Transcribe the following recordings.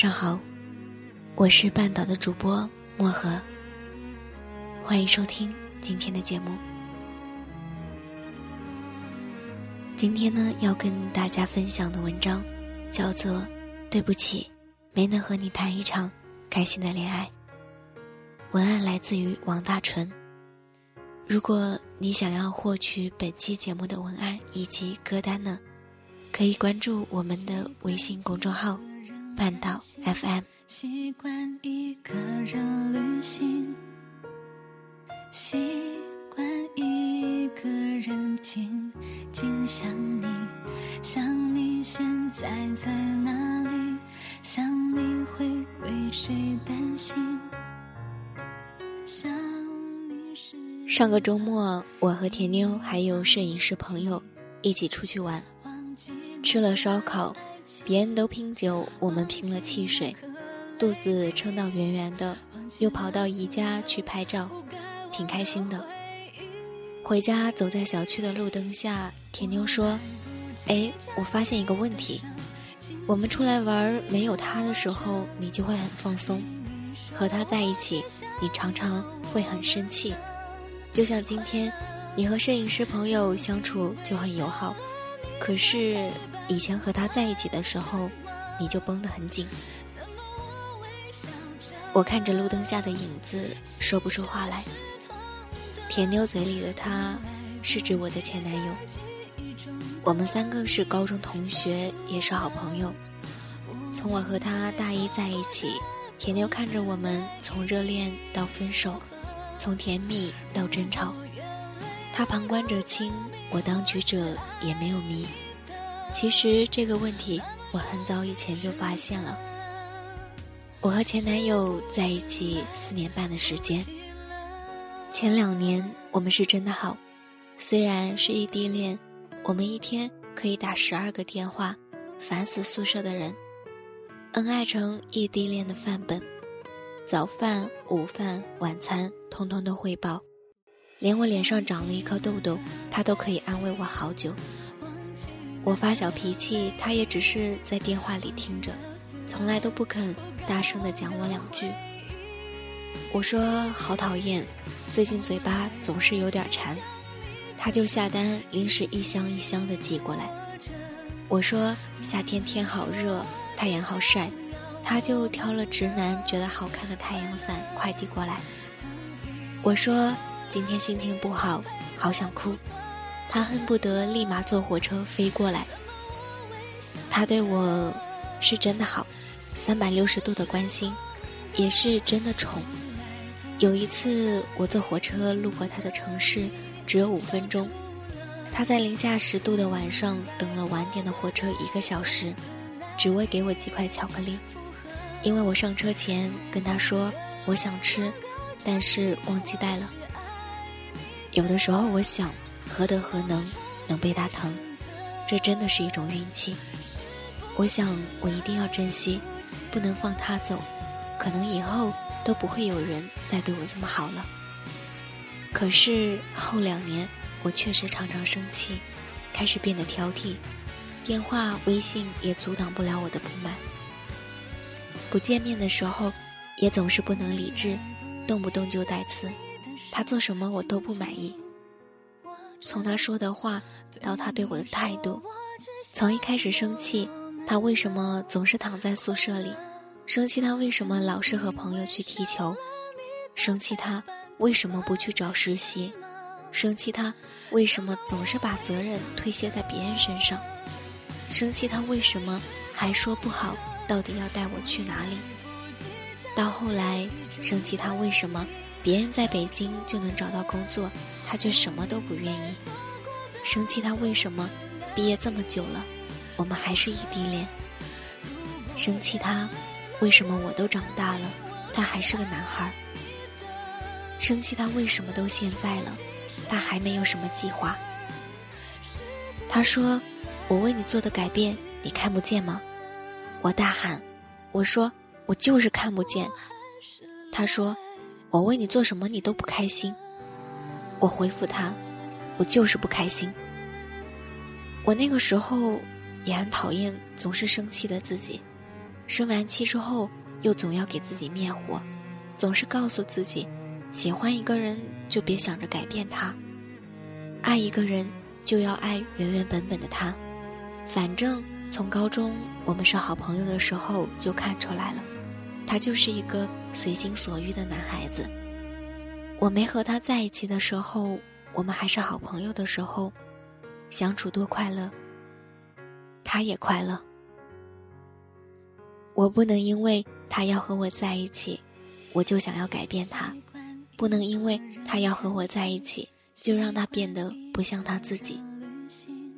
上好，我是半岛的主播漠河，欢迎收听今天的节目。今天呢，要跟大家分享的文章叫做《对不起，没能和你谈一场开心的恋爱》。文案来自于王大纯。如果你想要获取本期节目的文案以及歌单呢，可以关注我们的微信公众号“半岛 FM”。习惯一个人旅行，习惯一个人静静。想你，想你现在在哪里？想你会为谁担心？想你是。上个周末，我和甜妞还有摄影师朋友一起出去玩，吃了烧烤，别人都拼酒，我们拼了汽水，肚子撑到圆圆的，又跑到宜家去拍照，挺开心的。回家走在小区的路灯下，甜妞说：“哎，我发现一个问题，我们出来玩没有他的时候，你就会很放松；和他在一起，你常常会很生气。就像今天，你和摄影师朋友相处就很友好，可是以前和他在一起的时候，你就绷得很紧。”我看着路灯下的影子，说不出话来。甜妞嘴里的他，是指我的前男友。我们三个是高中同学，也是好朋友。从我和他大一在一起，甜妞看着我们从热恋到分手，从甜蜜到争吵。他旁观者清，我当局者也没有迷。其实这个问题，我很早以前就发现了。我和前男友在一起四年半的时间。前两年我们是真的好，虽然是异地恋，我们一天可以打十二个电话，烦死宿舍的人。恩爱成异地恋的范本，早饭、午饭、晚餐通通都汇报，连我脸上长了一颗痘痘，他都可以安慰我好久。我发小脾气，他也只是在电话里听着，从来都不肯大声的讲我两句。我说好讨厌。最近嘴巴总是有点馋，他就下单零食一箱一箱的寄过来。我说夏天天好热，太阳好晒，他就挑了直男觉得好看的太阳伞快递过来。我说今天心情不好，好想哭，他恨不得立马坐火车飞过来。他对我是真的好，三百六十度的关心，也是真的宠。有一次，我坐火车路过他的城市，只有五分钟。他在零下十度的晚上等了晚点的火车一个小时，只为给我几块巧克力。因为我上车前跟他说我想吃，但是忘记带了。有的时候我想，何德何能能被他疼？这真的是一种运气。我想我一定要珍惜，不能放他走。可能以后。都不会有人再对我这么好了。可是后两年，我确实常常生气，开始变得挑剔，电话、微信也阻挡不了我的不满。不见面的时候，也总是不能理智，动不动就带刺。他做什么我都不满意。从他说的话到他对我的态度，从一开始生气，他为什么总是躺在宿舍里？生气他为什么老是和朋友去踢球？生气他为什么不去找实习？生气他为什么总是把责任推卸在别人身上？生气他为什么还说不好？到底要带我去哪里？到后来，生气他为什么别人在北京就能找到工作，他却什么都不愿意。生气他为什么毕业这么久了，我们还是异地恋？生气他为什么我都长大了，他还是个男孩？生气他为什么都现在了，他还没有什么计划？他说：“我为你做的改变，你看不见吗？”我大喊：“我说我就是看不见。”他说：“我为你做什么，你都不开心。”我回复他：“我就是不开心。”我那个时候也很讨厌总是生气的自己，生完气之后又总要给自己灭火，总是告诉自己。喜欢一个人就别想着改变他，爱一个人就要爱原原本本的他。反正从高中我们是好朋友的时候就看出来了，他就是一个随心所欲的男孩子。我没和他在一起的时候，我们还是好朋友的时候，相处多快乐，他也快乐。我不能因为他要和我在一起，我就想要改变他。不能因为他要和我在一起，就让他变得不像他自己；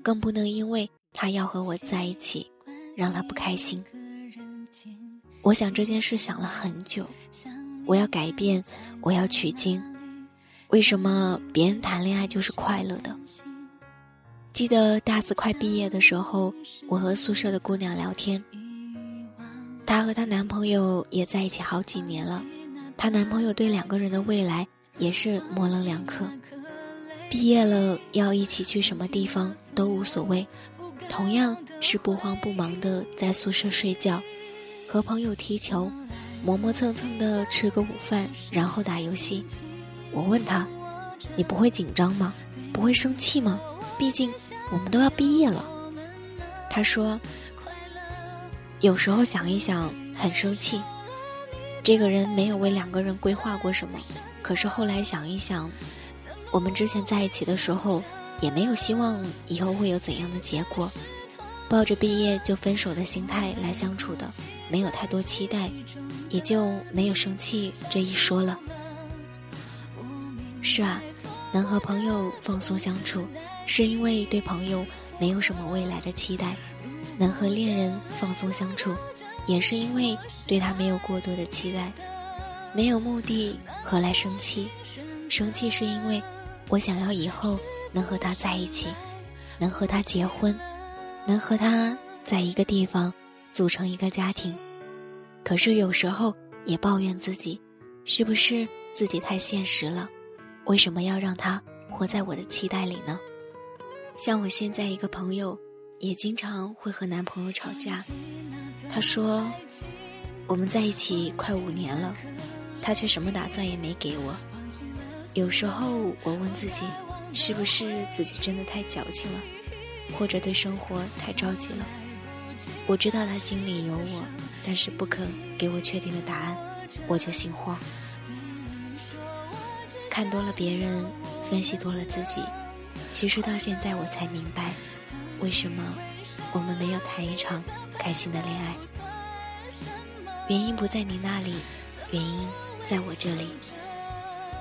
更不能因为他要和我在一起，让他不开心。我想这件事想了很久，我要改变，我要取经。为什么别人谈恋爱就是快乐的？记得大四快毕业的时候，我和宿舍的姑娘聊天，她和她男朋友也在一起好几年了。她男朋友对两个人的未来也是模棱两可，毕业了要一起去什么地方都无所谓，同样是不慌不忙的在宿舍睡觉，和朋友踢球，磨磨蹭蹭的吃个午饭，然后打游戏。我问他：“你不会紧张吗？不会生气吗？毕竟我们都要毕业了。”他说：“有时候想一想，很生气。”这个人没有为两个人规划过什么，可是后来想一想，我们之前在一起的时候，也没有希望以后会有怎样的结果，抱着毕业就分手的心态来相处的，没有太多期待，也就没有生气这一说了。是啊，能和朋友放松相处，是因为对朋友没有什么未来的期待；能和恋人放松相处。也是因为对他没有过多的期待，没有目的，何来生气？生气是因为我想要以后能和他在一起，能和他结婚，能和他在一个地方组成一个家庭。可是有时候也抱怨自己，是不是自己太现实了？为什么要让他活在我的期待里呢？像我现在一个朋友，也经常会和男朋友吵架。他说：“我们在一起快五年了，他却什么打算也没给我。有时候我问自己，是不是自己真的太矫情了，或者对生活太着急了？我知道他心里有我，但是不肯给我确定的答案，我就心慌。看多了别人，分析多了自己，其实到现在我才明白，为什么我们没有谈一场。”开心的恋爱，原因不在你那里，原因在我这里。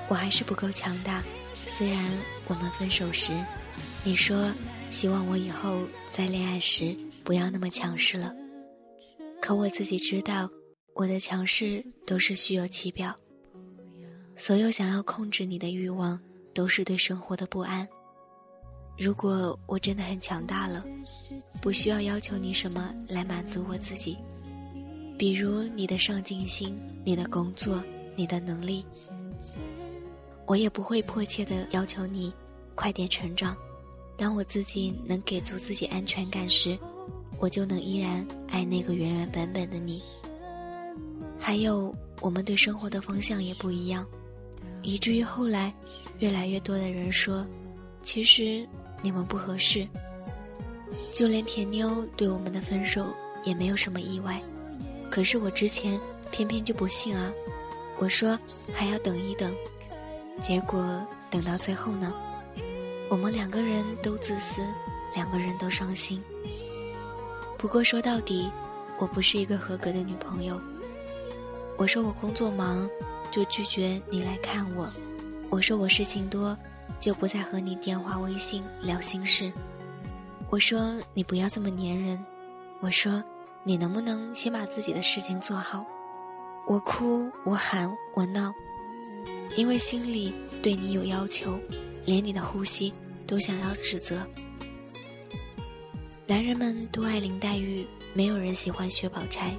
我还是不够强大，虽然我们分手时，你说希望我以后在恋爱时不要那么强势了，可我自己知道，我的强势都是虚有其表。所有想要控制你的欲望，都是对生活的不安。如果我真的很强大了，不需要要求你什么来满足我自己，比如你的上进心、你的工作、你的能力，我也不会迫切的要求你快点成长。当我自己能给足自己安全感时，我就能依然爱那个原原本本的你。还有，我们对生活的方向也不一样，以至于后来，越来越多的人说，其实。你们不合适，就连甜妞对我们的分手也没有什么意外。可是我之前偏偏就不信啊！我说还要等一等，结果等到最后呢，我们两个人都自私，两个人都伤心。不过说到底，我不是一个合格的女朋友。我说我工作忙，就拒绝你来看我。我说我事情多，就不再和你电话、微信聊心事。我说你不要这么粘人。我说你能不能先把自己的事情做好？我哭，我喊，我闹，因为心里对你有要求，连你的呼吸都想要指责。男人们都爱林黛玉，没有人喜欢薛宝钗。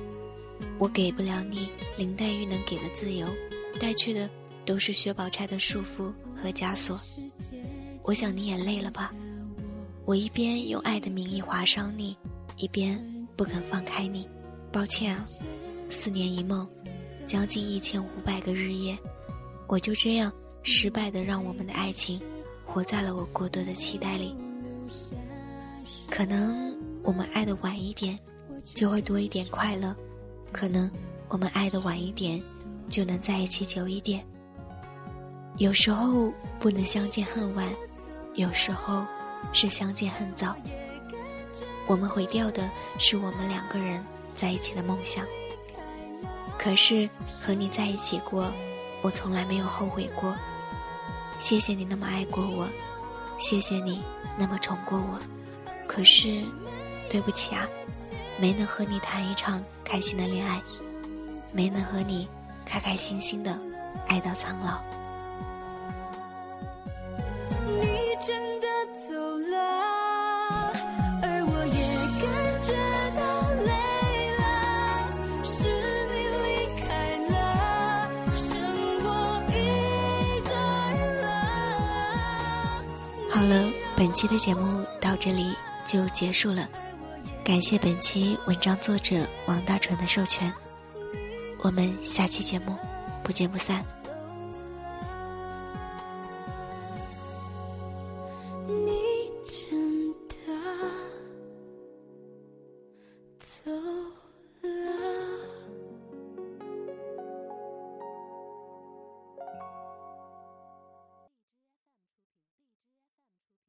我给不了你林黛玉能给的自由，带去的都是薛宝钗的束缚和枷锁。我想你也累了吧？我一边用爱的名义划伤你，一边不肯放开你。抱歉啊，四年一梦，将近一千五百个日夜，我就这样失败的让我们的爱情活在了我过多的期待里。可能我们爱的晚一点，就会多一点快乐。可能我们爱的晚一点，就能在一起久一点。有时候不能相见恨晚，有时候是相见恨早。我们毁掉的是我们两个人在一起的梦想。可是和你在一起过，我从来没有后悔过。谢谢你那么爱过我，谢谢你那么宠过我。可是，对不起啊。没能和你谈一场开心的恋爱，没能和你开开心心的爱到苍老。好了，本期的节目到这里就结束了。感谢本期文章作者王大纯的授权，我们下期节目不见不散。